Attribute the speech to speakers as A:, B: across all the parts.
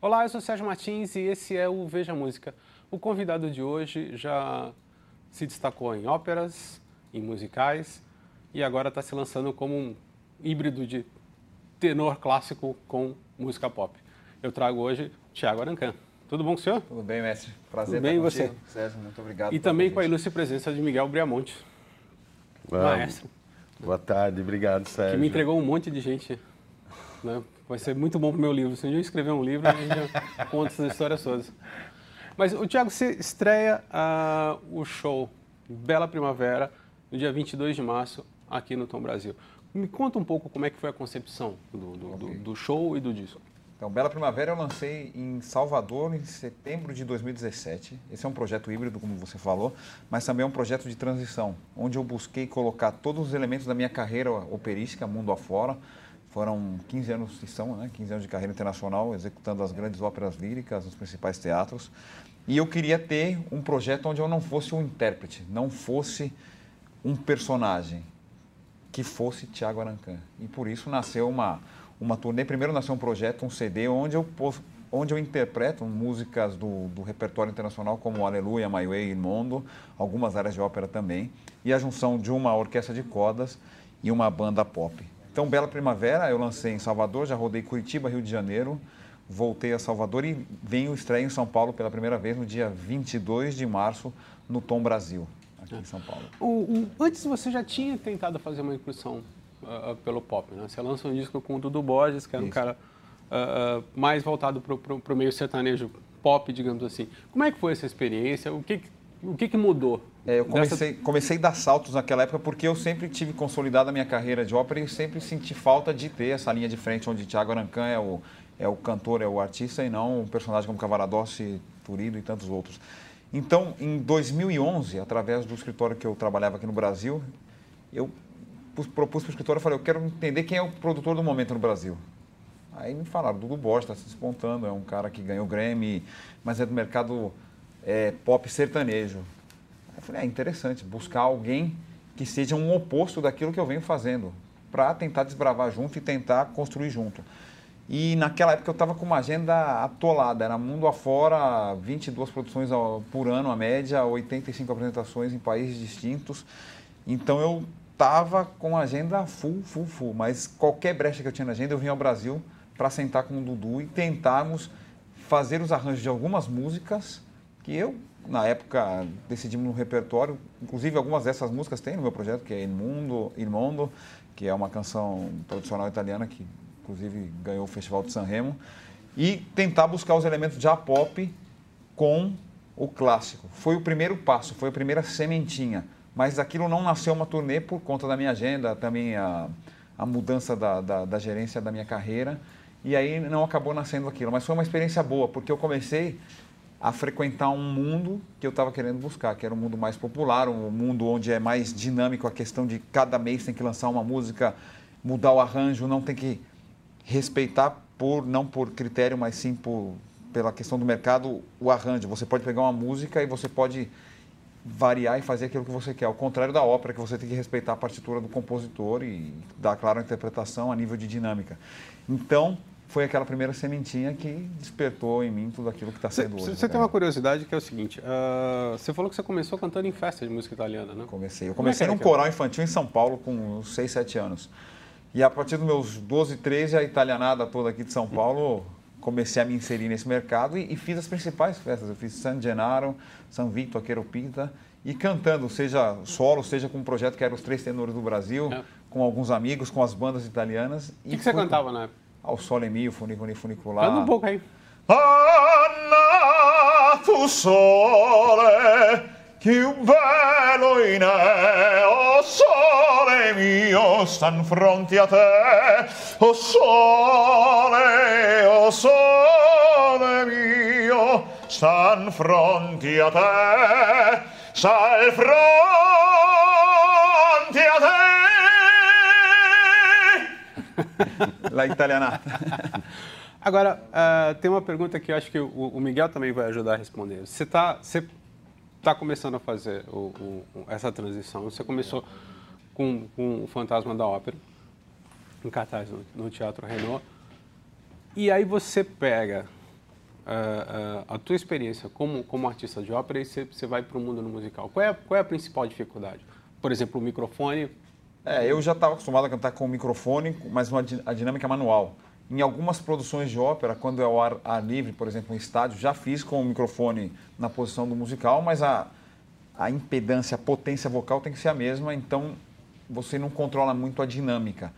A: Olá, eu sou Sérgio Martins e esse é o Veja Música. O convidado de hoje já se destacou em óperas, em musicais e agora está se lançando como um híbrido de tenor clássico com música pop. Eu trago hoje Tiago Arancan. Tudo bom com o senhor?
B: Tudo bem, mestre. Prazer
A: Tudo bem
B: estar
A: você?
B: Sérgio, muito obrigado.
A: E também com a
B: convite.
A: ilustre presença de Miguel Briamonte,
C: Vamos.
A: maestro,
C: Boa tarde, obrigado, Sérgio.
A: que me entregou um monte de gente. Né? Vai ser muito bom para o meu livro. Se um dia eu escrever um livro, a gente já conta essas histórias todas. Mas, o Tiago, você estreia ah, o show Bela Primavera no dia 22 de março aqui no Tom Brasil. Me conta um pouco como é que foi a concepção do, do- do-
B: Ok.
A: do show e do disco.
B: Então, Bela Primavera eu lancei em Salvador em setembro de 2017. Esse é um projeto híbrido, como você falou, mas também é um projeto de transição, onde eu busquei colocar todos os elementos da minha carreira operística mundo afora. Foram 15 anos, e são, né, 15 anos de carreira internacional, executando as grandes óperas líricas nos principais teatros. E eu queria ter um projeto onde eu não fosse um intérprete, não fosse um personagem, que fosse Tiago Arancan. E por isso nasceu uma, uma turnê. Primeiro nasceu um projeto, um CD, onde eu, onde eu interpreto músicas do, do repertório internacional, como Aleluia, My Way Mondo, algumas áreas de ópera também, e a junção de uma orquestra de cordas e uma banda pop. Então, Bela Primavera eu lancei em Salvador, já rodei Curitiba, Rio de Janeiro, voltei a Salvador e venho estreia em São Paulo pela primeira vez no dia 22 de março, no Tom Brasil, aqui em São Paulo.
A: O- o- antes você já tinha tentado fazer uma incursão ah, ah, pelo pop, né? Você lança um disco com o Dudu Borges, que era um
B: Isso.
A: cara ah, ah, mais voltado para o meio sertanejo pop, digamos assim. Como é que foi essa experiência? O que- o que, que mudou?
B: É, eu
A: dessa-
B: comecei, comecei a dar saltos naquela época porque eu sempre tive consolidado a minha carreira de ópera e sempre senti falta de ter essa linha de frente onde Tiago Arancan é o, é o cantor, é o artista e não um personagem como Cavaradossi, Turido e tantos outros. Então, em 2011, através do escritório que eu trabalhava aqui no Brasil, eu pus- propus para o escritório, eu falei, eu quero entender quem é o produtor do momento no Brasil. Aí me falaram, Dudu Borges está se despontando, é um cara que ganhou Grammy, mas é do mercado é, pop sertanejo. Eu falei, é interessante, buscar alguém que seja um oposto daquilo que eu venho fazendo, para tentar desbravar junto e tentar construir junto. E naquela época eu estava com uma agenda atolada, era mundo afora, 22 produções por ano, a média, 85 apresentações em países distintos. Então eu estava com a agenda full, full, full. Mas qualquer brecha que eu tinha na agenda, eu vinha ao Brasil para sentar com o Dudu e tentarmos fazer os arranjos de algumas músicas que eu, na época, decidimos no repertório. Inclusive, algumas dessas músicas tem no meu projeto, que é Il Mondo, que é uma canção tradicional italiana que, inclusive, ganhou o Festival de Sanremo. E tentar buscar os elementos de pop com o clássico. Foi o primeiro passo, foi a primeira sementinha. Mas aquilo não nasceu uma turnê por conta da minha agenda, também a, a mudança da, da, da gerência da minha carreira. E aí não acabou nascendo aquilo. Mas foi uma experiência boa, porque eu comecei a frequentar um mundo que eu estava querendo buscar, que era um mundo mais popular, um mundo onde é mais dinâmico a questão de cada mês tem que lançar uma música, mudar o arranjo, não tem que respeitar por não por critério, mas sim por pela questão do mercado o arranjo. Você pode pegar uma música e você pode variar e fazer aquilo que você quer. Ao contrário da ópera, que você tem que respeitar a partitura do compositor e dar, claro, a interpretação a nível de dinâmica. Então, foi aquela primeira sementinha que despertou em mim tudo aquilo que está sendo hoje.
A: você
B: né?
A: tem uma curiosidade que é o seguinte: ah, você falou que você começou cantando em festa de música italiana, né?
B: Comecei. Eu
A: Como é
B: comecei
A: era
B: num coral infantil em São Paulo com uns 6, 7 anos. E a partir dos meus 12, 13, a italianada toda aqui de São Paulo, comecei a me inserir nesse mercado e, e fiz as principais festas. Eu fiz San Gennaro, San Vito, Aqueropinta e cantando, seja solo, seja com um projeto que era os Três Tenores do Brasil,
A: É.
B: com alguns amigos, com as bandas italianas.
A: O que, que você cantava na época?
B: Ao Sole Mio, Funicular.
A: Canta um pouco aí.
B: Anna tu sole più bello in e o sole mio stan fronte a te o sole o sole mio stan fronte a te sal fronte La italianata
A: Agora, ah, tem uma pergunta que eu acho que o, o Miguel também vai ajudar a responder. Você está tá começando a fazer o- o- essa transição. Você começou com, com o Fantasma da Ópera, em cartaz no, no Teatro Renault. E aí você pega uh, uh, a tua experiência como, como artista de ópera e você, vai para o mundo musical. Qual é, qual é a principal dificuldade? Por exemplo, o microfone.
B: É, eu já estava acostumado a cantar com o microfone, mas uma, a dinâmica é manual. Em algumas produções de ópera, quando é o ar, ar livre, por exemplo, em estádio, já fiz com o microfone na posição do musical, mas a, a impedância, a potência vocal tem que ser a mesma, então você não controla muito a dinâmica.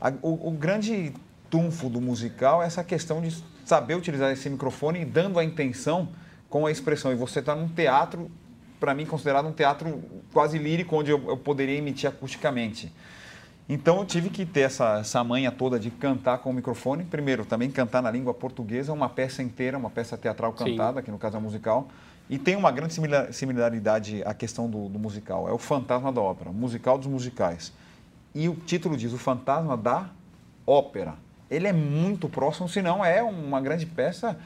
B: A, o, o, grande trunfo do musical é essa questão de saber utilizar esse microfone e dando a intenção com a expressão. E você está num teatro, para mim, considerado um teatro quase lírico, onde eu, eu poderia emitir acusticamente. Então eu tive que ter essa, essa manha toda de cantar com o microfone. Primeiro, também cantar na língua portuguesa, uma peça inteira, uma peça teatral cantada, Sim. que no caso é musical. E tem uma grande similaridade à questão do, do, musical. É o fantasma da ópera, o musical dos musicais. E o título diz o fantasma da ópera. Ele é muito próximo, senão é uma grande peça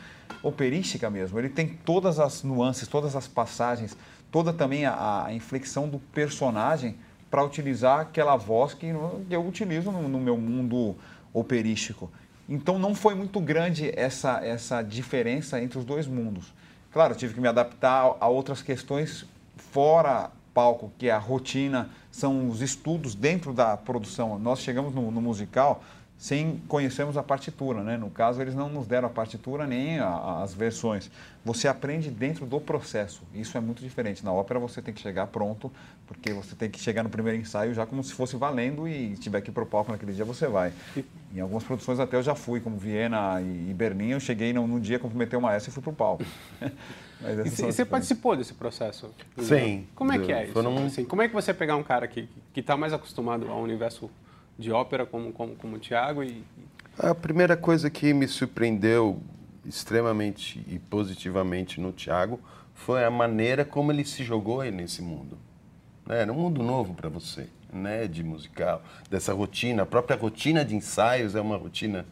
B: operística mesmo. Ele tem todas as nuances, todas as passagens, toda também a, a inflexão do personagem para utilizar aquela voz que eu utilizo no, no, meu mundo operístico. Então não foi muito grande essa, essa diferença entre os dois mundos. Claro, tive que me adaptar a outras questões fora palco, que é a rotina, são os estudos dentro da produção. Nós chegamos no, no musical sem conhecermos a partitura, né? No caso, eles não nos deram a partitura nem a, as versões. Você aprende dentro do processo. Isso é muito diferente. Na ópera você tem que chegar pronto, porque você tem que chegar no primeiro ensaio já como se fosse valendo e tiver que ir para o palco naquele dia você vai. Em algumas produções até eu já fui, como Viena e, Berlim, eu cheguei num, num dia, cumprimentei uma essa e fui para o palco.
A: e você participou desse processo?
C: Sim.
A: Como é que é isso? Foram... Assim, como é que você pegar um cara que está mais acostumado ao universo de ópera como, como, como o Tiago? E...
C: A primeira coisa que me surpreendeu extremamente e positivamente no Tiago foi a maneira como ele se jogou nesse mundo. Né? Era um mundo novo para você, né? de musical, dessa rotina. A própria rotina de ensaios é uma rotina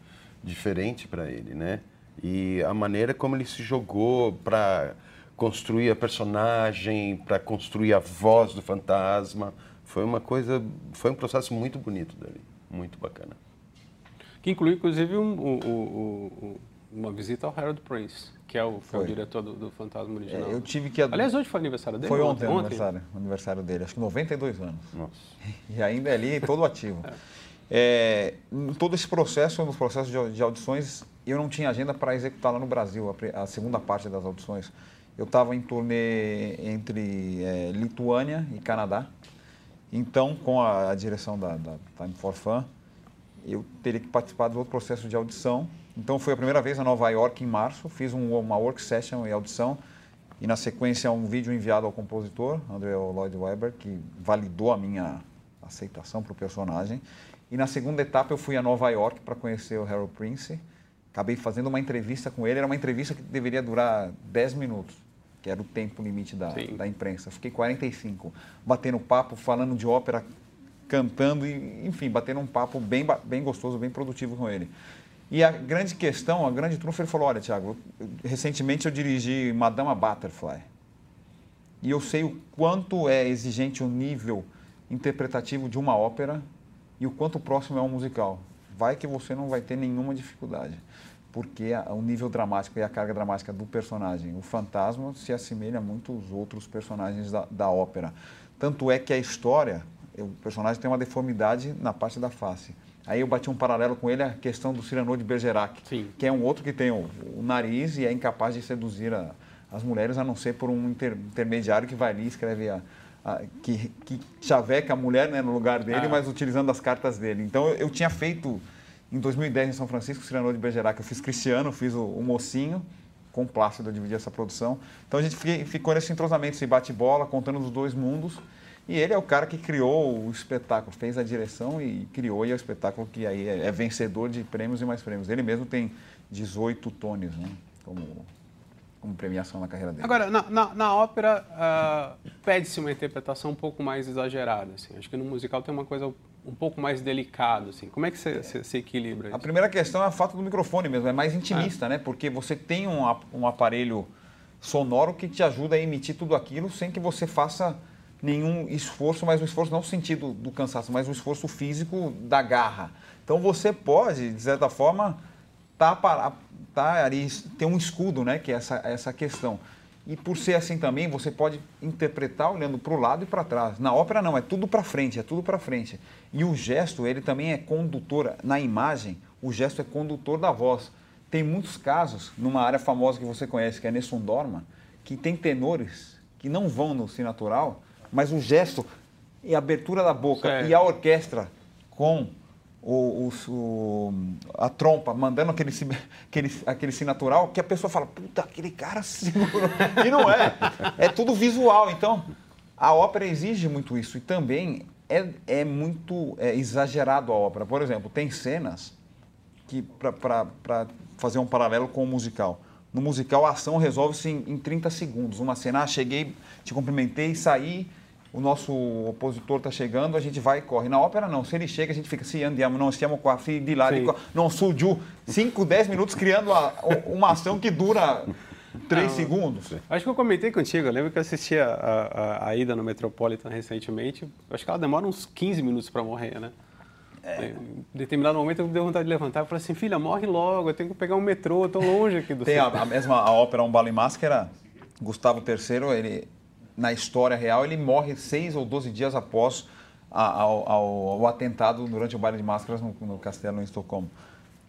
C: diferente para ele. Né? E a maneira como ele se jogou para construir a personagem, para construir a voz do fantasma, foi uma coisa, foi um processo muito bonito dali, muito bacana.
A: Que inclui, inclusive, um, um, um, uma visita ao Harold Prince, que é o, foi. o diretor do, do Fantasma original.
B: É, eu tive que...
A: Aliás, hoje foi aniversário dele?
B: Foi ontem, ontem? Aniversário, aniversário dele, acho que 92 anos. Nossa. E ainda é ali, todo ativo. é. É, todo esse processo, nos processos de, de audições, eu não tinha agenda para executar lá no Brasil, a, a, segunda parte das audições. Eu estava em turnê entre é, Lituânia e Canadá, então, com a, a direção da, da, Time for Fun, eu teria que participar do outro processo de audição. Então, foi a primeira vez a Nova York, em março, fiz um, uma work session e audição, e na sequência um vídeo enviado ao compositor, André Lloyd Webber, que validou a minha aceitação para o personagem. E na segunda etapa eu fui a Nova York para conhecer o Harold Prince. Acabei fazendo uma entrevista com ele, era uma entrevista que deveria durar 10 minutos que era o tempo limite da, da imprensa. Fiquei 45, batendo papo, falando de ópera, cantando, e, enfim, batendo um papo bem, bem gostoso, bem produtivo com ele. E a grande questão, a grande trunfo, ele falou, olha, Tiago, recentemente eu dirigi Madama Butterfly. E eu sei o quanto é exigente o nível interpretativo de uma ópera e o quanto próximo é um musical. Vai que você não vai ter nenhuma dificuldade porque a, o nível dramático e a carga dramática do personagem, o fantasma, se assemelha muito aos outros personagens da, da ópera. Tanto é que a história, o personagem tem uma deformidade na parte da face. Aí eu bati um paralelo com ele, a questão do Cyrano de Bergerac, Sim. que é um outro que tem o, o nariz e é incapaz de seduzir a, as mulheres, a não ser por um inter, intermediário que vai ali e escreve a, a, que, que chaveca a mulher né, no lugar dele, ah. mas utilizando as cartas dele. Então eu, eu tinha feito em 2010, em São Francisco, Cirano de Bergerac, eu fiz Cristiano, fiz o, o Mocinho, com Plácido, eu dividi essa produção. Então a gente ficou nesse entrosamento, esse bate-bola, contando os dois mundos. E ele é o cara que criou o espetáculo, fez a direção e criou e é o espetáculo que aí é, é vencedor de prêmios e mais prêmios. Ele mesmo tem 18 tones, né? Como, como premiação na carreira dele.
A: Agora, na, na, na ópera, uh, pede-se uma interpretação um pouco mais exagerada. Assim. Acho que no musical tem uma coisa um pouco mais delicado, assim. Como é que você, se equilibra isso?
B: A primeira questão é a falta do microfone mesmo, é mais intimista, é. né? Porque você tem um, um aparelho sonoro que te ajuda a emitir tudo aquilo sem que você faça nenhum esforço, mas um esforço não no sentido do cansaço, mas um esforço físico da garra. Então você pode, de certa forma, tá, para, tá ali, tem um escudo, né? Que é essa, essa questão. E por ser assim também, você pode interpretar olhando para o lado e para trás. Na ópera não, é tudo para frente, é tudo para frente. E o gesto, ele também é condutor. Na imagem, o gesto é condutor da voz. Tem muitos casos, numa área famosa que você conhece, que é Nessun Dorma, que tem tenores que não vão no si natural, mas o gesto e a abertura da boca certo. e a orquestra com o, o, a trompa mandando aquele, aquele, aquele si natural, que a pessoa fala, puta, aquele cara segurou. E não é. É tudo visual. Então, a ópera exige muito isso. E também é, é muito é, exagerado a ópera. Por exemplo, tem cenas que, para fazer um paralelo com o musical, no musical a ação resolve-se em, em 30 segundos. Uma cena, ah, cheguei, te cumprimentei, saí, o nosso opositor está chegando, a gente vai e corre. Na ópera, não. Se ele chega, a gente fica, se andiamo, não, stiamo qua, de lá, de não, suju. 5, 10 minutos criando uma, uma ação que dura 3 segundos.
A: Acho que eu comentei contigo, eu lembro que eu assisti a, a, a ida no Metropolitan recentemente. Acho que ela demora uns 15 minutos para morrer, né? É. Em determinado momento eu me dei vontade de levantar e falei assim, filha, morre logo, eu tenho que pegar um metrô, eu tô longe aqui do
B: Tem a, a, mesma a ópera Um Bala em Máscara, Gustavo III, ele, na história real, ele morre seis ou doze dias após ao, ao, ao, atentado durante o baile de máscaras no, no, castelo em Estocolmo.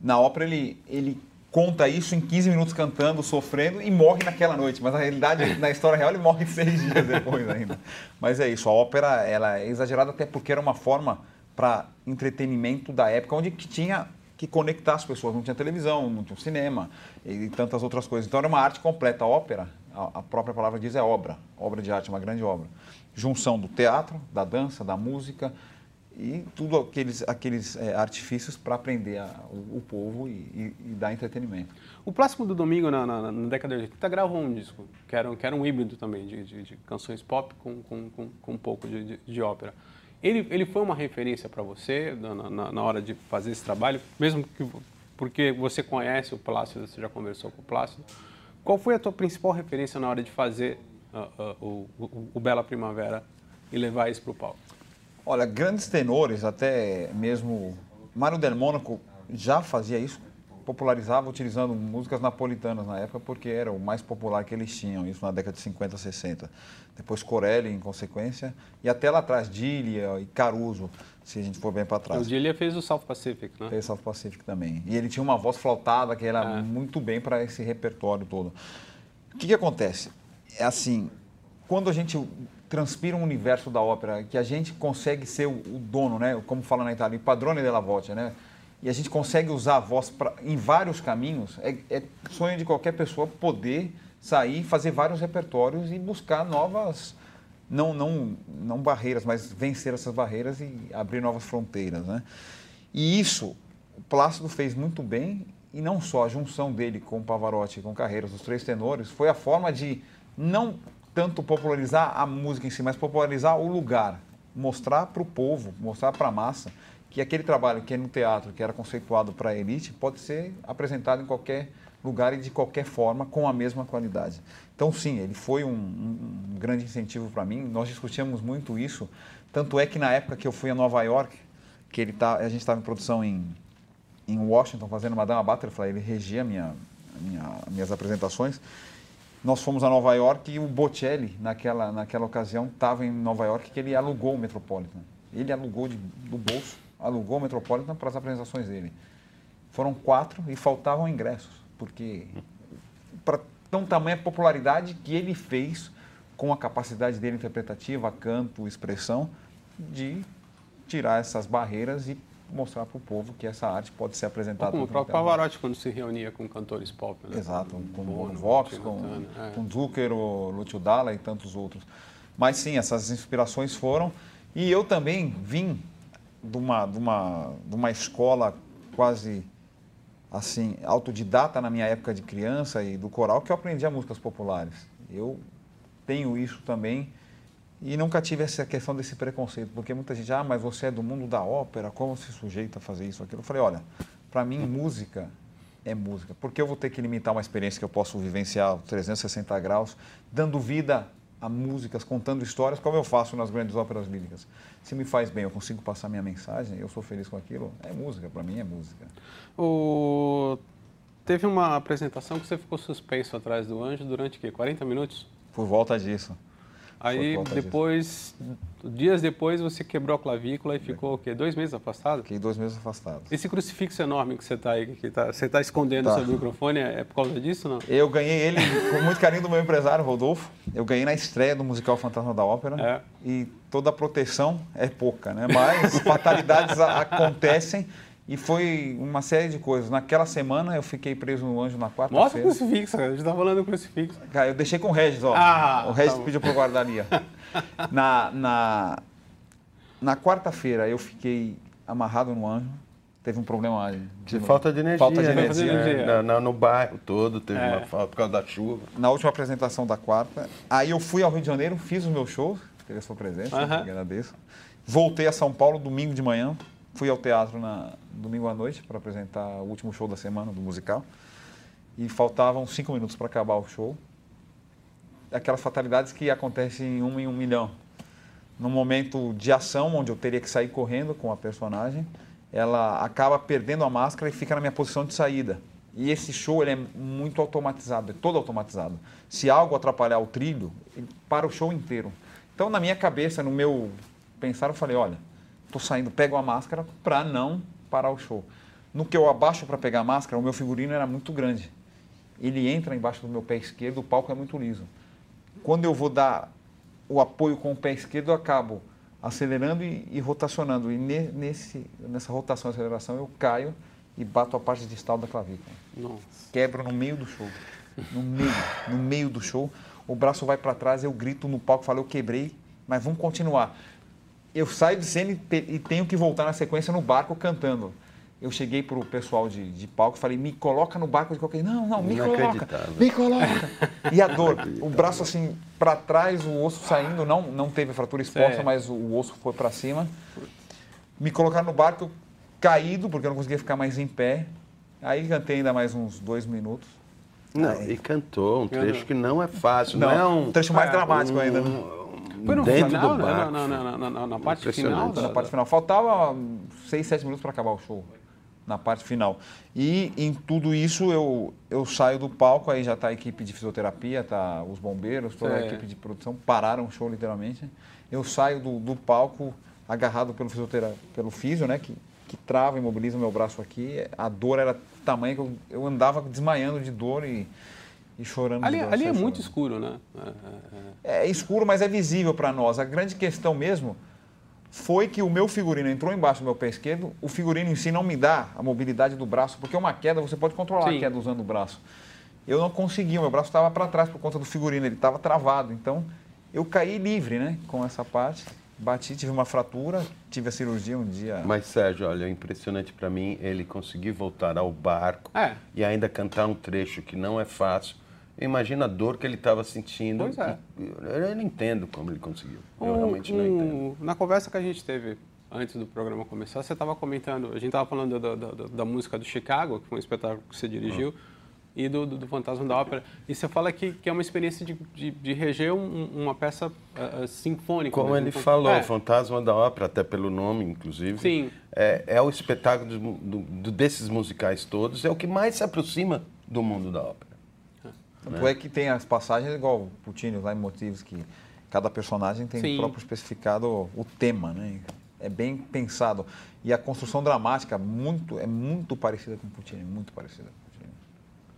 B: Na ópera, ele, ele conta isso em 15 minutos cantando, sofrendo e morre naquela noite. Mas na realidade, na história real, ele morre seis dias depois ainda. Mas é isso, a ópera ela é exagerada até porque era uma forma para entretenimento da época, onde que tinha que conectar as pessoas. Não tinha televisão, não tinha cinema e tantas outras coisas. Então era uma arte completa. A ópera a, própria palavra diz é obra, obra de arte, uma grande obra. Junção do teatro, da dança, da música e tudo aqueles, aqueles é, artifícios para aprender a, o, o, povo e, e, e, dar entretenimento.
A: O Plástico do Domingo, na, na, na, década de 80, gravou um disco, que era, que era um híbrido também, de, de, de canções pop com, com, com, com um pouco de, de, de, ópera. Ele, ele foi uma referência para você na, na, na, hora de fazer esse trabalho, mesmo que porque você conhece o Plácido, você já conversou com o Plácido, qual foi a tua principal referência na hora de fazer uh, uh, o, o, o, Bela Primavera e levar isso para o palco?
B: Olha, grandes tenores, até mesmo Mário Del Mônaco já fazia isso, popularizava utilizando músicas napolitanas na época, porque era o mais popular que eles tinham, isso na década de 50, 60. Depois Corelli, em consequência, e até lá atrás, Dilia e Caruso se a gente for bem para trás.
A: O Dilia fez o South Pacific, né?
B: Fez o South Pacific também. E ele tinha uma voz flautada que era é. muito bem para esse repertório todo. O que, que acontece? É assim, quando a gente transpira um universo da ópera, que a gente consegue ser o, o dono, né? Como fala na Itália, o padrone della voce, né? E a gente consegue usar a voz pra, em vários caminhos, é, é sonho de qualquer pessoa poder sair, fazer vários repertórios e buscar novas não, não, não barreiras, mas vencer essas barreiras e abrir novas fronteiras. Né? E isso o Plácido fez muito bem, e não só a junção dele com o Pavarotti, com Carreiras, os três tenores, foi a forma de não tanto popularizar a música em si, mas popularizar o lugar, mostrar para o povo, mostrar para a massa que aquele trabalho que é no teatro, que era conceituado para a elite, pode ser apresentado em qualquer lugar e de qualquer forma com a mesma qualidade. Então, sim, ele foi um, um, grande incentivo para mim. Nós discutíamos muito isso. Tanto é que na época que eu fui a Nova York, que ele tá, a gente estava em produção em, em Washington fazendo Madame Butterfly, ele regia minha, minha, minhas apresentações. Nós fomos a Nova York e o Bocelli, naquela, naquela ocasião, estava em Nova York, que ele alugou o Metropolitan. Ele alugou de, do bolso, alugou o Metropolitan para as apresentações dele. Foram quatro e faltavam ingressos porque para tão tamanha popularidade que ele fez com a capacidade dele interpretativa, canto, expressão, de tirar essas barreiras e mostrar para o povo que essa arte pode ser apresentada.
A: Como o próprio Pavarotti quando se reunia com cantores pop. Né?
B: Exato, com, o Vox, com, é. com Zucchero, Lúcio Dalla e tantos outros. Mas sim, essas inspirações foram. E eu também vim de uma, de uma, de uma escola quase assim, autodidata na minha época de criança e do coral que eu aprendia músicas populares. Eu tenho isso também e nunca tive essa questão desse preconceito, porque muita gente, ah, mas você é do mundo da ópera, como se sujeita a fazer isso, aquilo? Eu falei, olha, para mim música é música, porque eu vou ter que limitar uma experiência que eu posso vivenciar 360 graus, dando vida a músicas, contando histórias, como eu faço nas grandes óperas líricas. Se me faz bem, eu consigo passar minha mensagem, eu sou feliz com aquilo, é música, para mim é música.
A: O... teve uma apresentação que você ficou suspenso atrás do anjo durante o quê? 40 minutos?
B: Por volta disso.
A: Aí depois, dias depois, você quebrou a clavícula e ficou o quê? Dois meses afastado?
B: Fiquei dois meses afastado.
A: Esse crucifixo enorme que você está aí, que tá, você está escondendo
B: Tá.
A: seu microfone, é é por causa disso, não?
B: Eu ganhei ele com muito carinho do meu empresário, Rodolfo. Eu ganhei na estreia do musical Fantasma da Ópera.
A: É.
B: E toda a proteção é pouca, né? Mas fatalidades acontecem e foi uma série de coisas. Naquela semana eu fiquei preso no anjo na
A: Mostra o
B: quarta-feira.
A: crucifixo, cara. a gente está falando do crucifixo.
B: Cara, eu deixei com o Regis, ó.
A: Ah,
B: o Regis
A: tá
B: pediu para eu guardar ali, ó. Na, na, na quarta-feira eu fiquei amarrado no anjo. Teve um problema
C: De falta de energia.
B: Falta de
C: né?
A: energia.
C: É, na- na- no bairro todo teve
A: É.
C: uma falta por causa da chuva.
B: na última apresentação da quarta. Aí eu fui ao Rio de Janeiro, fiz o meu show, teve a sua presença,
A: Aham.
B: agradeço. Voltei a São Paulo domingo de manhã, fui ao teatro na domingo à noite para apresentar o último show da semana do musical. E faltavam cinco minutos para acabar o show. Aquelas fatalidades que acontecem em um em um milhão. Num momento de ação, onde eu teria que sair correndo com a personagem, ela acaba perdendo a máscara e fica na minha posição de saída. E esse show ele é muito automatizado, é todo automatizado. Se algo atrapalhar o trilho, ele para o show inteiro. Então, na minha cabeça, no meu pensar, eu falei: olha, estou saindo, pego a máscara para não parar o show. No que eu abaixo para pegar a máscara, o meu figurino era muito grande. Ele entra embaixo do meu pé esquerdo, o palco é muito liso. Quando eu vou dar o apoio com o pé esquerdo, eu acabo acelerando e, e rotacionando. E ne- nesse, nessa rotação e aceleração, eu caio e bato a parte distal da clavícula.
A: Nossa.
B: Quebro no meio do show. No meio, no meio do show. O braço vai para trás, eu grito no palco, falo, eu quebrei, mas vamos continuar. Eu saio de cena e, te- tenho que voltar na sequência no barco cantando. Eu cheguei pro pessoal de, de palco e falei, me coloca no barco de qualquer Não, não, me coloca, me coloca. E a dor, o braço assim para trás, o osso saindo, não, não teve fratura exposta,
A: Sei.
B: mas o osso foi para cima. Me colocaram no barco, caído, porque eu não conseguia ficar mais em pé. Aí cantei ainda mais uns dois minutos.
C: Não, e cantou um trecho que não é fácil, não,
B: Não,
C: é um...
B: um trecho mais
A: É,
B: dramático ainda. né?
A: Foi no
C: dentro
A: final,
C: do
A: né?
C: barco.
A: Na, na, na, na, na parte final? Da,
B: Na parte final. Faltava seis, sete minutos para acabar o show. Na parte final. E em tudo isso eu, eu saio do palco, aí já está a equipe de fisioterapia, tá os bombeiros, toda a
A: Sei.
B: equipe de produção, pararam o show literalmente. Eu saio do, do palco agarrado pelo, fisiotera, pelo físio, né? Que, que trava, imobiliza o meu braço aqui. A dor era tamanha que eu, eu andava desmaiando de dor e, e chorando.
A: Ali, ali é muito escuro, né? É, é,
B: É escuro, mas é visível para nós. A grande questão mesmo foi que o meu figurino entrou embaixo do meu pé esquerdo. O figurino em si não me dá a mobilidade do braço, porque uma queda você pode controlar
A: Sim.
B: a queda usando o braço. Eu não conseguia, o meu braço estava para trás por conta do figurino, ele estava travado. Então eu caí livre, né, com essa parte. Bati, tive uma fratura, tive a cirurgia um dia.
C: Mas, Sérgio, olha, é impressionante para mim ele conseguir voltar ao barco
A: É.
C: e ainda cantar um trecho que não é fácil. Imagina a dor que ele estava sentindo.
A: Pois é.
C: Eu, não entendo como ele conseguiu. Eu
A: Um-
C: realmente não entendo.
A: um- Na conversa que a gente teve antes do programa começar, você estava comentando, a gente estava falando da, da- da- música do Chicago, que foi um espetáculo que você dirigiu, e do, do, do Fantasma da Ópera. E você fala que, que é uma experiência de, de, de reger um- uma peça ah, sinfônica.
C: Como
A: mesmo.
C: ele falou,
A: É,
C: Fantasma da Ópera, até pelo nome, inclusive.
A: Sim.
C: É, é o espetáculo do- do- desses musicais todos, é o que mais se aproxima do mundo da ópera.
B: Tanto é que tem as passagens igual o Puccini lá em Motivos, que cada personagem tem
A: Sim.
B: próprio especificado o tema, né? É bem pensado. E a construção dramática muito, é muito parecida com o Puccini, muito parecida com o Puccini.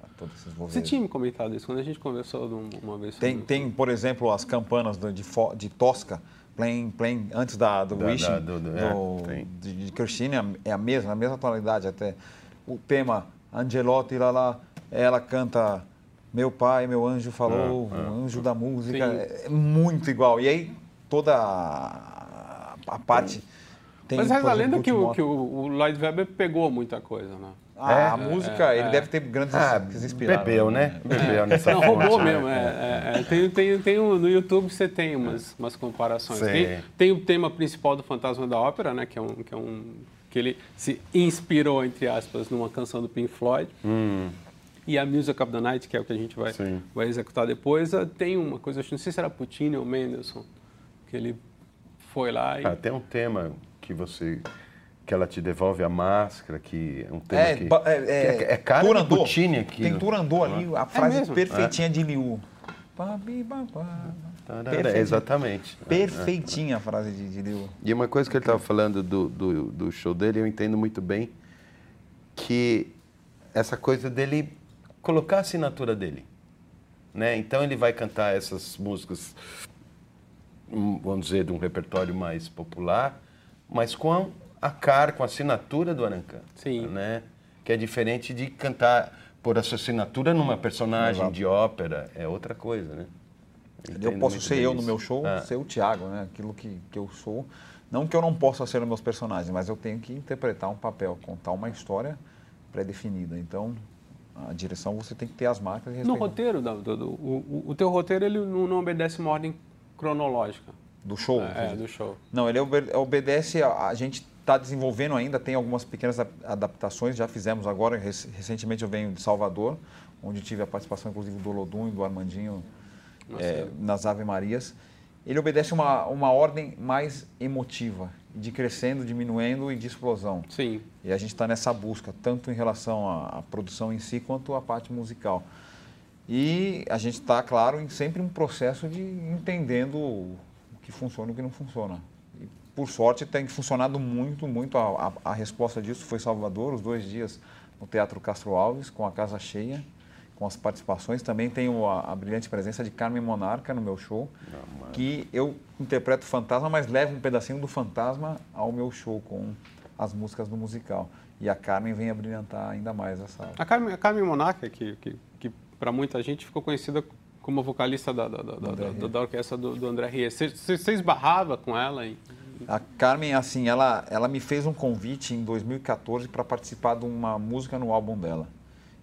B: A todos esses
A: Você tinha me comentado isso quando a gente conversou de um- uma vez sobre
B: Tem, tem, por exemplo, as campanas de, de Tosca, playing, playing, antes da, do
C: Da-
B: Wishing,
C: da- do- do- é,
B: do-
C: tem.
B: de, de Kirchini, é a mesma, a mesma tonalidade até. O tema Angelotti, lá, lá, ela canta Meu pai, meu anjo falou,
C: Ah, ah.
B: o anjo da música,
A: Sim.
B: é é muito igual. E aí toda a, a parte... Tem,
A: Mas reza a lenda que, o, que o, o Lloyd Webber pegou muita coisa, né?
B: A,
C: É?
B: a música, ele
A: é.
B: deve ter grandes
C: Ah,
B: inspiraram,
C: bebeu, né? Bebeu nessa
A: Não,
C: fonte,
A: roubou
C: né?
A: mesmo. É, é, é. Tem, tem, tem um- no YouTube você tem umas, umas comparações.
C: Sim.
A: Tem, tem o tema principal do Fantasma da Ópera, né? Que é um que, é um, que ele se inspirou, entre aspas, numa canção do Pink Floyd.
C: Hum,
A: E a Music of the Night, que é o que a gente vai,
C: Sim.
A: vai executar depois, ah, tem uma coisa, acho- não sei se era Puccini ou Mendelssohn, que ele foi lá e...
C: ah, tem um tema que você que ela te devolve a máscara, que é um tema
B: É,
C: que,
B: ba- é,
C: que é,
B: é,
C: é cara de
B: Turandot.
C: Puccini aqui.
B: Tem Turandot ali, a frase
A: mesmo?
B: perfeitinha de Liu. Perfeitinha.
C: Exatamente.
B: Perfeitinha a frase de, de Liu.
C: E uma coisa que ele estava falando do, do, do show dele, eu entendo muito bem, que essa coisa dele colocar a assinatura dele. Né? Então ele vai cantar essas músicas, hum, vamos dizer, de um repertório mais popular, mas com a cara, com a assinatura do Arancan.
A: Sim.
C: Né? Que é diferente de cantar por essa assinatura numa personagem
B: Exato.
C: de ópera, é outra coisa, né?
B: Eu posso ser eu no meu show,
C: Ah.
B: ser o Thiago, né? Aquilo que, que eu sou. Não que eu não possa ser os meus personagens, mas eu tenho que interpretar um papel, contar uma história pré-definida. Então, a direção você tem que ter as marcas
A: No roteiro, do, do- o, o teu roteiro ele não, não obedece uma ordem cronológica
B: do show.
A: é, do show.
B: Não, ele obe- obedece, a, a gente está desenvolvendo ainda, tem algumas pequenas adaptações, já fizemos agora, rec- recentemente eu venho de Salvador, onde tive a participação inclusive do Lodum e do Armandinho é, nas Ave Marias. Ele obedece uma, uma ordem mais emotiva, de crescendo, diminuindo e de explosão.
A: Sim.
B: E a gente está nessa busca, tanto em relação à, à produção em si, quanto à parte musical. E a gente está, claro, em sempre um processo de entendendo o que funciona e o que não funciona. E, por sorte, tem funcionado muito, muito. A, a, a resposta disso foi Salvador, os dois dias no Teatro Castro Alves, com a casa cheia, com as participações. Também tenho a, a brilhante presença de Carmen Monarca no meu show, que eu interpreto fantasma, mas levo um pedacinho do fantasma ao meu show com as músicas do musical. E a Carmen vem a brilhantar ainda mais essa.
A: A Carmen, a Carmen Monaca, que, que, que para muita gente ficou conhecida como vocalista da, da, da, da,
B: André
A: da- orquestra do, do André Ries. Você, esbarrava com ela? E,
B: A Carmen, assim, ela, ela me fez um convite em 2014 para participar de uma música no álbum dela.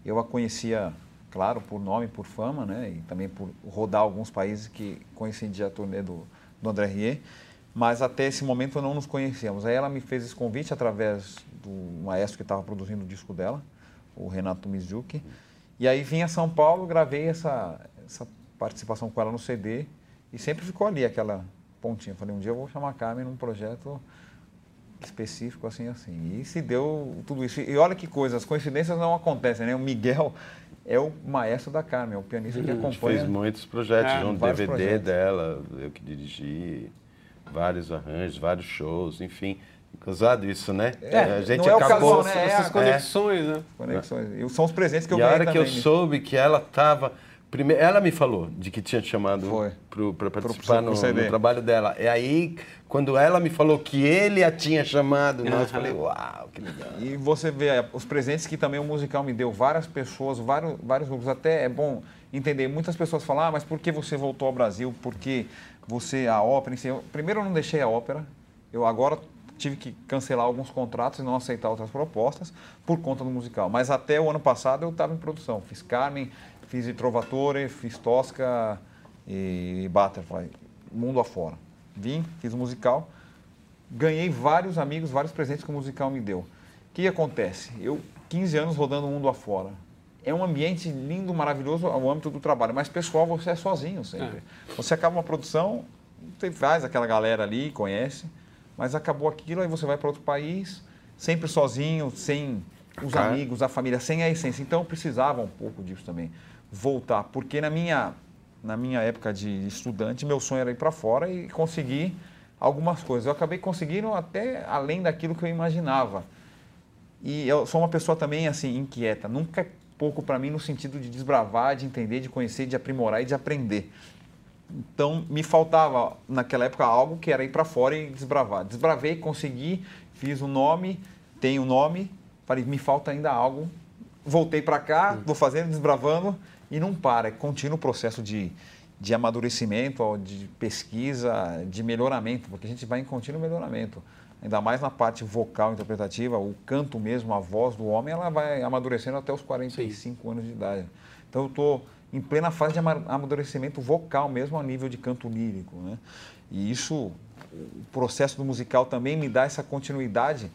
B: Eu a conhecia, claro, por nome, por fama, né? E também por rodar alguns países que coincidia a turnê do, do André Rieu. Mas até esse momento não nos conhecíamos. Aí ela me fez esse convite através do maestro que estava produzindo o disco dela, o Renato Mizuki. E aí vim a São Paulo, gravei essa, essa participação com ela no CD e sempre ficou ali aquela pontinha. Falei, um dia eu vou chamar a Carmen num projeto específico assim assim. E se deu tudo isso. E olha que coisa, as coincidências não acontecem, né? O Miguel é o maestro da Carmen, é o pianista que
C: A
B: acompanha.
C: fez muitos projetos,
A: É,
C: um DVD
B: projetos.
C: dela, eu que dirigi, vários arranjos, vários shows, enfim. Gozado isso, né?
B: É,
C: a gente
B: não é o
C: acabou.
B: né? É
A: essas
B: a-
A: conexões, né?
B: Conexões. E são os presentes que eu
C: e a
B: ganhei
C: hora que eu
B: né?
C: soube que ela estava. Primeiro, ela me falou de que tinha te chamado para
B: Pro-
C: participar
B: pro
C: no,
B: CD.
C: no trabalho dela. E aí, quando ela me falou que ele a tinha chamado, nossa, eu falei, uau, que legal.
B: E você vê é, os presentes que também o musical me deu, várias pessoas, vários, vários grupos. Até é bom entender, muitas pessoas falam, ah, mas por que você voltou ao Brasil? Porque você, a ópera, em si- eu- primeiro eu não deixei a ópera, eu agora tive que cancelar alguns contratos e não aceitar outras propostas por conta do musical. Mas até o ano passado eu estava em produção, fiz Carmen, fiz Trovatore, fiz Tosca e Butterfly, mundo afora. Vim, fiz o musical, ganhei vários amigos, vários presentes que o musical me deu. O que acontece? Eu, 15 anos rodando o mundo afora. É um ambiente lindo, maravilhoso ao âmbito do trabalho, mas pessoal, você é sozinho sempre. Você acaba uma produção, você faz aquela galera ali, conhece, mas acabou aquilo, aí você vai para outro país, sempre sozinho, sem os
C: Cara.
B: amigos, a família, sem a essência. Então eu precisava um pouco disso também, voltar, porque na minha, na minha época de estudante, meu sonho era ir para fora e conseguir algumas coisas. Eu acabei conseguindo até além daquilo que eu imaginava. E eu sou uma pessoa também assim inquieta, nunca é pouco para mim no sentido de desbravar, de entender, de conhecer, de aprimorar e de aprender. Então me faltava naquela época algo que era ir para fora e desbravar. Desbravei, consegui, fiz o nome, tenho o nome, falei, me falta ainda algo. Voltei para cá, vou fazendo, desbravando e não para, é contínuo processo de, de amadurecimento, de pesquisa, de melhoramento, porque a gente vai em contínuo melhoramento. Ainda mais na parte vocal interpretativa, o canto mesmo, a voz do homem, ela vai amadurecendo até os 45 anos de idade. Então eu estou em plena fase de ama- amadurecimento vocal mesmo a nível de canto lírico. Né? E isso, o processo do musical também me dá essa continuidade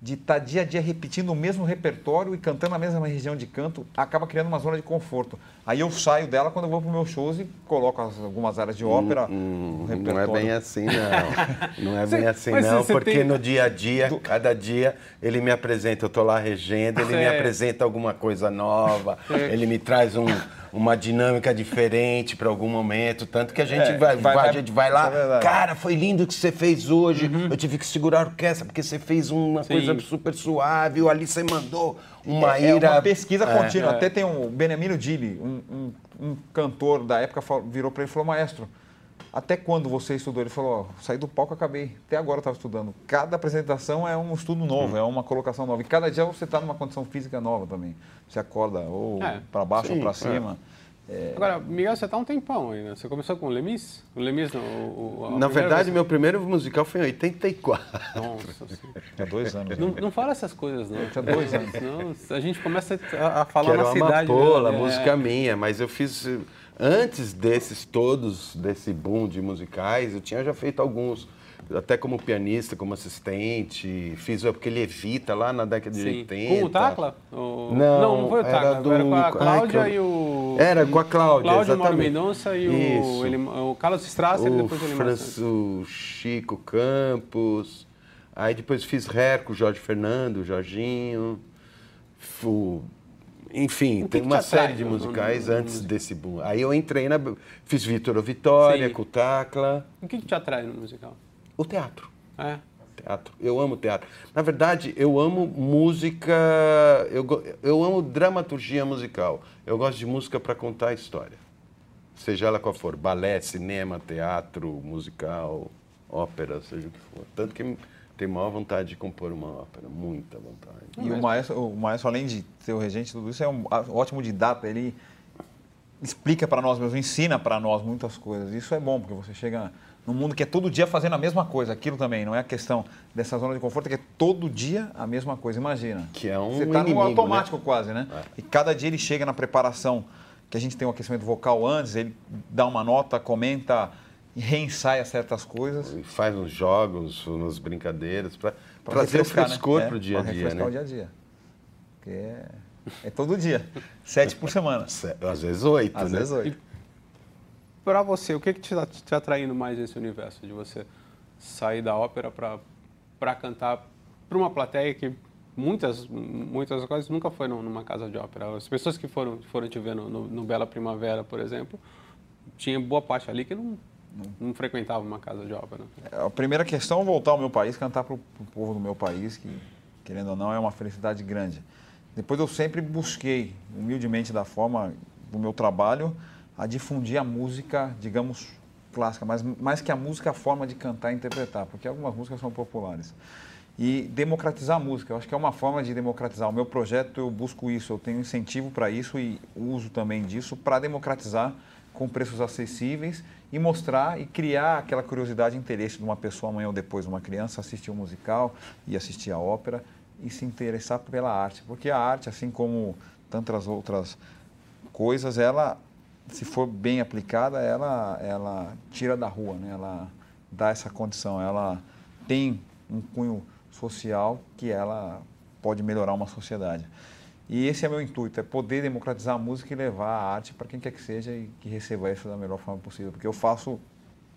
B: de estar tá dia a dia repetindo o mesmo repertório e cantando a mesma região de canto, acaba criando uma zona de conforto. Aí eu saio dela quando eu vou para os meus shows e coloco as, algumas áreas de ópera.
C: Hum, hum, não é bem assim, não. Não é bem assim, não, porque tem... no dia a dia, Do... cada dia, ele me apresenta, eu estou lá regendo, ele me apresenta alguma coisa nova, ele me traz um uma dinâmica diferente para algum momento. Tanto que a gente, é, vai, vai, vai, a gente vai lá, é cara, foi lindo o que você fez hoje. Uhum. Eu tive que segurar a orquestra porque você fez uma Sim. coisa super suave. Ali você mandou uma
B: é,
C: ira.
B: É uma pesquisa é, contínua. Até tem um Benemino Dili, um, um, um, cantor da época, virou para ele e falou: Maestro, até quando você estudou? Ele falou: oh, saí do palco, acabei. Até agora eu estava estudando. Cada apresentação é um estudo novo, uhum. é uma colocação nova. E cada dia você está numa condição física nova também. Você acorda ou é, para baixo sim, ou para cima.
A: É. Agora, Miguel, você está um tempão aí, né? Você começou com o Lemis? O Lemis, não, o,
C: o, Na verdade, vez... meu primeiro musical foi em 84.
B: Nossa, Tinha dois anos.
A: Não, não fala essas coisas, não. Tinha dois anos. Não, a gente começa a, a falar
C: que
A: na cidade.
C: Amapola, né? música é. minha, mas eu fiz... Antes desses todos, desse boom de musicais, eu tinha já feito alguns até como pianista, como assistente, fiz aquele Evita lá na década Sim. de 80.
A: Com o Tacla? O...
C: Não,
A: não, não foi o Tacla, era, do... era com a Cláudia Ai, e o...
C: Era com a Cláudia,
A: Cláudia Mauro Mendonça e o, ele, o Carlos Strasser
C: o
A: e depois
C: o O Chico Campos, aí depois fiz Ré com o Jorge Fernando, o Jorginho, o enfim, tem uma série de musicais no, no, antes desse boom. Aí eu entrei na. Fiz Vitor Vitória, Sim. com o Tacla.
A: O que, que te atrai no musical?
C: O teatro.
A: É.
C: Teatro. Eu amo teatro. Na verdade, eu amo música, eu, eu amo dramaturgia musical. Eu gosto de música para contar a história. Seja ela qual for, balé, cinema, teatro, musical, ópera, seja o que for. Tanto que tenho maior vontade de compor uma ópera, muita vontade.
B: E o maestro, o maestro, além de ser o regente tudo isso, é um ótimo didata. Ele explica para nós mesmo, ensina para nós muitas coisas. Isso é bom, porque você chega num mundo que é todo dia fazendo a mesma coisa. Aquilo também não é a questão dessa zona de conforto, é que é todo dia a mesma coisa. Imagina.
C: Que é um
B: Você
C: está no
B: automático
C: né?
B: quase, né? É. E cada dia ele chega na preparação, que a gente tem um aquecimento vocal antes, ele dá uma nota, comenta reensaia certas coisas. E
C: faz uns jogos, umas brincadeiras, para trazer o frescor né? para o dia a dia.
B: Para né? o dia a dia. Porque é, é todo dia. Sete por semana.
C: Às vezes oito,
B: Às
C: né?
B: vezes oito
A: para você, o que, que te, tá te atraindo mais nesse universo? De você sair da ópera para cantar para uma plateia que muitas muitas coisas nunca foi numa casa de ópera. As pessoas que foram, foram te ver no, no, no Bela Primavera, por exemplo, tinha boa parte ali que não, não, frequentava uma casa de ópera.
B: É, a primeira questão é voltar ao meu país, cantar para o povo do meu país, que, querendo ou não, é uma felicidade grande. Depois eu sempre busquei, humildemente da forma do meu trabalho, a difundir a música, digamos, clássica, mas mais que a música, a forma de cantar e interpretar, porque algumas músicas são populares. E democratizar a música, eu acho que é uma forma de democratizar. O meu projeto, eu busco isso, eu tenho incentivo para isso e uso também disso para democratizar com preços acessíveis e mostrar e criar aquela curiosidade e interesse de uma pessoa amanhã ou depois, uma criança, assistir um musical e assistir a ópera e se interessar pela arte. Porque a arte, assim como tantas outras coisas, ela se for bem aplicada, ela, ela tira da rua, né? ela dá essa condição, ela tem um cunho social que ela pode melhorar uma sociedade. E esse é meu intuito, é poder democratizar a música e levar a arte para quem quer que seja e que receba isso da melhor forma possível, porque eu faço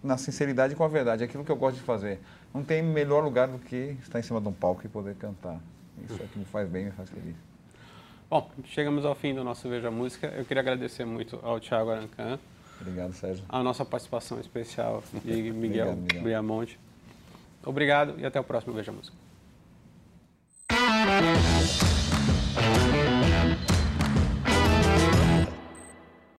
B: na sinceridade e com a verdade, aquilo que eu gosto de fazer. Não tem melhor lugar do que estar em cima de um palco e poder cantar. Isso é que me faz bem, me faz feliz.
A: Bom, chegamos ao fim do nosso Veja Música. Eu queria agradecer muito ao Thiago Arancan.
B: Obrigado, Sérgio.
A: A nossa participação especial de Miguel Briamonte. Obrigado e até o próximo Veja Música.